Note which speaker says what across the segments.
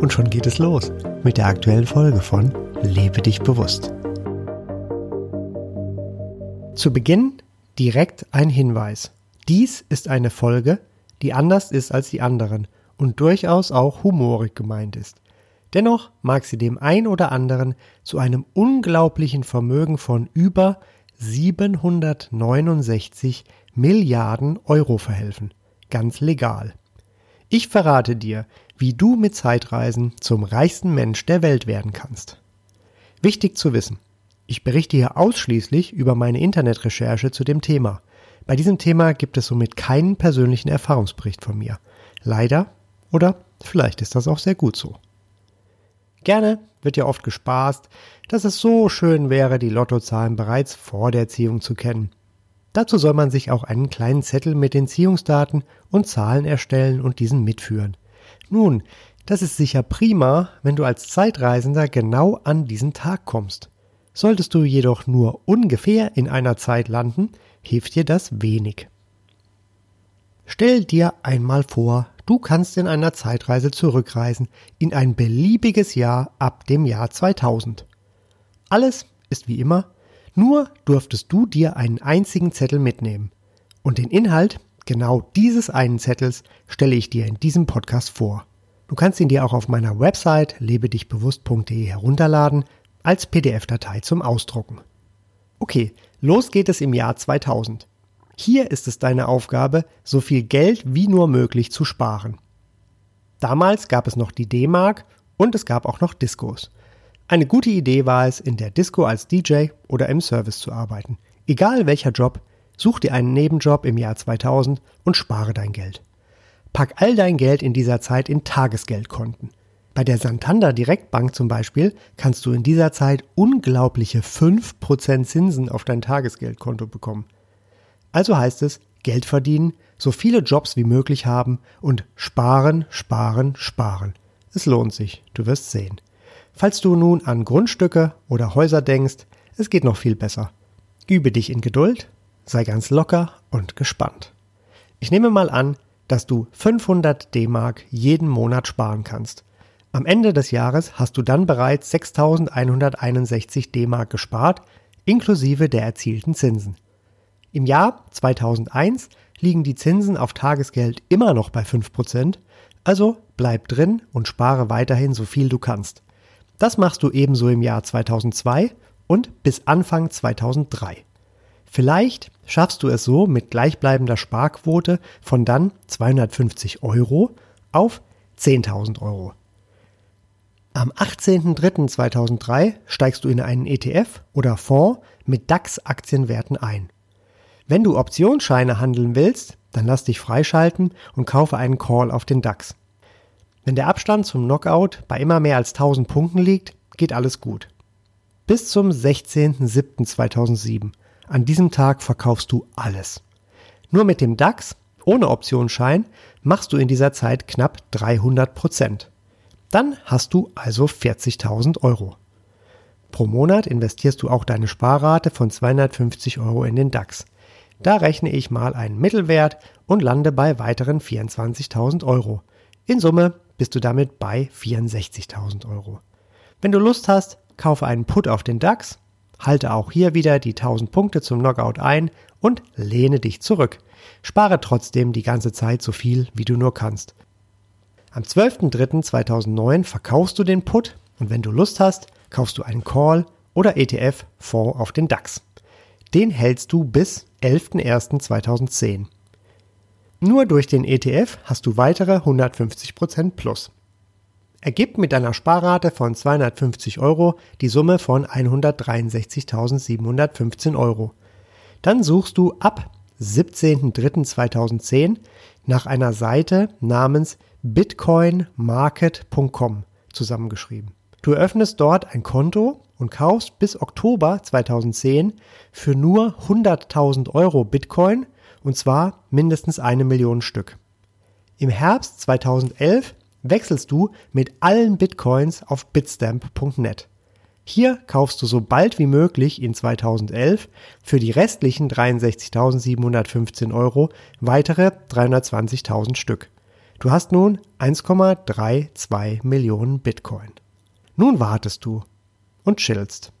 Speaker 1: Und schon geht es los mit der aktuellen Folge von Lebe dich bewusst. Zu Beginn direkt ein Hinweis. Dies ist eine Folge, die anders ist als die anderen und durchaus auch humorig gemeint ist. Dennoch mag sie dem ein oder anderen zu einem unglaublichen Vermögen von über 769 Milliarden Euro verhelfen. Ganz legal. Ich verrate dir, wie du mit Zeitreisen zum reichsten Mensch der Welt werden kannst. Wichtig zu wissen. Ich berichte hier ausschließlich über meine Internetrecherche zu dem Thema. Bei diesem Thema gibt es somit keinen persönlichen Erfahrungsbericht von mir. Leider oder vielleicht ist das auch sehr gut so. Gerne wird ja oft gespaßt, dass es so schön wäre, die Lottozahlen bereits vor der Erziehung zu kennen. Dazu soll man sich auch einen kleinen Zettel mit den Ziehungsdaten und Zahlen erstellen und diesen mitführen. Nun, das ist sicher prima, wenn du als Zeitreisender genau an diesen Tag kommst. Solltest du jedoch nur ungefähr in einer Zeit landen, hilft dir das wenig. Stell dir einmal vor, du kannst in einer Zeitreise zurückreisen in ein beliebiges Jahr ab dem Jahr 2000. Alles ist wie immer nur durftest du dir einen einzigen Zettel mitnehmen. Und den Inhalt genau dieses einen Zettels stelle ich dir in diesem Podcast vor. Du kannst ihn dir auch auf meiner Website lebedichbewusst.de herunterladen als PDF-Datei zum Ausdrucken. Okay, los geht es im Jahr 2000. Hier ist es deine Aufgabe, so viel Geld wie nur möglich zu sparen. Damals gab es noch die D-Mark und es gab auch noch Diskos. Eine gute Idee war es, in der Disco als DJ oder im Service zu arbeiten. Egal welcher Job, such dir einen Nebenjob im Jahr 2000 und spare dein Geld. Pack all dein Geld in dieser Zeit in Tagesgeldkonten. Bei der Santander Direktbank zum Beispiel kannst du in dieser Zeit unglaubliche 5% Zinsen auf dein Tagesgeldkonto bekommen. Also heißt es, Geld verdienen, so viele Jobs wie möglich haben und sparen, sparen, sparen. Es lohnt sich, du wirst sehen. Falls du nun an Grundstücke oder Häuser denkst, es geht noch viel besser. Übe dich in Geduld, sei ganz locker und gespannt. Ich nehme mal an, dass du 500 D-Mark jeden Monat sparen kannst. Am Ende des Jahres hast du dann bereits 6161 D-Mark gespart, inklusive der erzielten Zinsen. Im Jahr 2001 liegen die Zinsen auf Tagesgeld immer noch bei 5%, also bleib drin und spare weiterhin so viel du kannst. Das machst du ebenso im Jahr 2002 und bis Anfang 2003. Vielleicht schaffst du es so mit gleichbleibender Sparquote von dann 250 Euro auf 10.000 Euro. Am 18.03.2003 steigst du in einen ETF oder Fonds mit DAX-Aktienwerten ein. Wenn du Optionsscheine handeln willst, dann lass dich freischalten und kaufe einen Call auf den DAX. Wenn der Abstand zum Knockout bei immer mehr als 1000 Punkten liegt, geht alles gut. Bis zum 16.07.2007. An diesem Tag verkaufst du alles. Nur mit dem DAX, ohne Optionsschein, machst du in dieser Zeit knapp 300 Prozent. Dann hast du also 40.000 Euro. Pro Monat investierst du auch deine Sparrate von 250 Euro in den DAX. Da rechne ich mal einen Mittelwert und lande bei weiteren 24.000 Euro. In Summe bist du damit bei 64.000 Euro. Wenn du Lust hast, kaufe einen Put auf den DAX, halte auch hier wieder die 1000 Punkte zum Knockout ein und lehne dich zurück. Spare trotzdem die ganze Zeit so viel, wie du nur kannst. Am 12.03.2009 verkaufst du den Put und wenn du Lust hast, kaufst du einen Call oder ETF-Fonds auf den DAX. Den hältst du bis 11.01.2010. Nur durch den ETF hast du weitere 150% plus. Ergibt mit deiner Sparrate von 250 Euro die Summe von 163.715 Euro. Dann suchst du ab 17.03.2010 nach einer Seite namens bitcoinmarket.com zusammengeschrieben. Du eröffnest dort ein Konto und kaufst bis Oktober 2010 für nur 100.000 Euro Bitcoin und zwar mindestens eine Million Stück. Im Herbst 2011 wechselst du mit allen Bitcoins auf bitstamp.net. Hier kaufst du so bald wie möglich in 2011 für die restlichen 63.715 Euro weitere 320.000 Stück. Du hast nun 1,32 Millionen Bitcoin. Nun wartest du und chillst.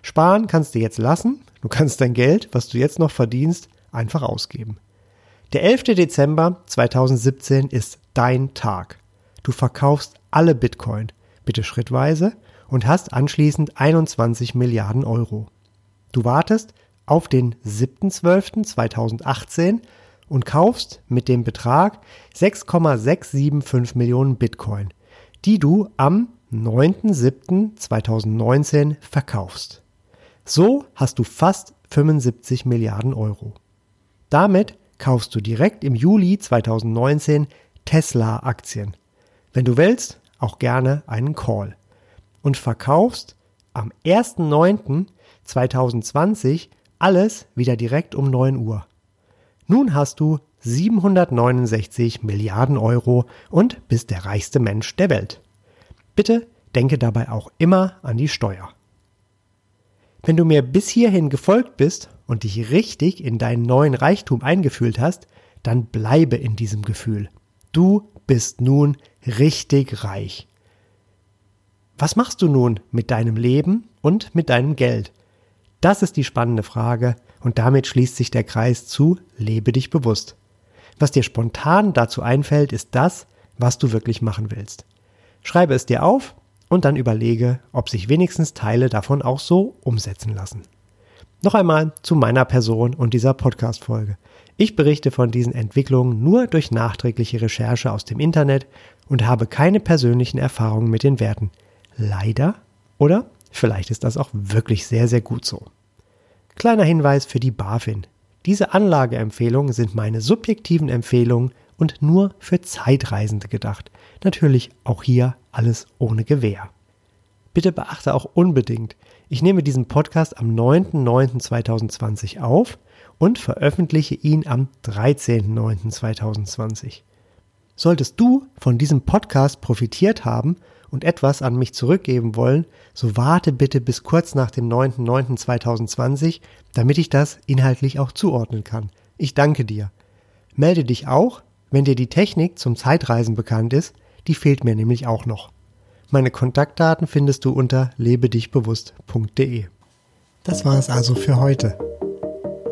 Speaker 1: Sparen kannst du jetzt lassen. Du kannst dein Geld, was du jetzt noch verdienst, einfach ausgeben. Der 11. Dezember 2017 ist dein Tag. Du verkaufst alle Bitcoin, bitte schrittweise, und hast anschließend 21 Milliarden Euro. Du wartest auf den 7.12.2018 und kaufst mit dem Betrag 6,675 Millionen Bitcoin, die du am 9.07.2019 verkaufst. So hast du fast 75 Milliarden Euro. Damit kaufst du direkt im Juli 2019 Tesla-Aktien. Wenn du willst, auch gerne einen Call. Und verkaufst am 1.09.2020 alles wieder direkt um 9 Uhr. Nun hast du 769 Milliarden Euro und bist der reichste Mensch der Welt. Bitte denke dabei auch immer an die Steuer. Wenn du mir bis hierhin gefolgt bist und dich richtig in deinen neuen Reichtum eingefühlt hast, dann bleibe in diesem Gefühl. Du bist nun richtig reich. Was machst du nun mit deinem Leben und mit deinem Geld? Das ist die spannende Frage und damit schließt sich der Kreis zu Lebe dich bewusst. Was dir spontan dazu einfällt, ist das, was du wirklich machen willst. Schreibe es dir auf und dann überlege, ob sich wenigstens Teile davon auch so umsetzen lassen. Noch einmal zu meiner Person und dieser Podcast-Folge. Ich berichte von diesen Entwicklungen nur durch nachträgliche Recherche aus dem Internet und habe keine persönlichen Erfahrungen mit den Werten. Leider oder vielleicht ist das auch wirklich sehr, sehr gut so. Kleiner Hinweis für die BaFin. Diese Anlageempfehlungen sind meine subjektiven Empfehlungen und nur für Zeitreisende gedacht. Natürlich auch hier alles ohne Gewähr. Bitte beachte auch unbedingt, ich nehme diesen Podcast am 9.9.2020 auf und veröffentliche ihn am 13.9.2020. Solltest du von diesem Podcast profitiert haben und etwas an mich zurückgeben wollen, so warte bitte bis kurz nach dem 9.9.2020, damit ich das inhaltlich auch zuordnen kann. Ich danke dir. Melde dich auch, wenn dir die Technik zum Zeitreisen bekannt ist, die fehlt mir nämlich auch noch. Meine Kontaktdaten findest du unter lebedichbewusst.de. Das war es also für heute.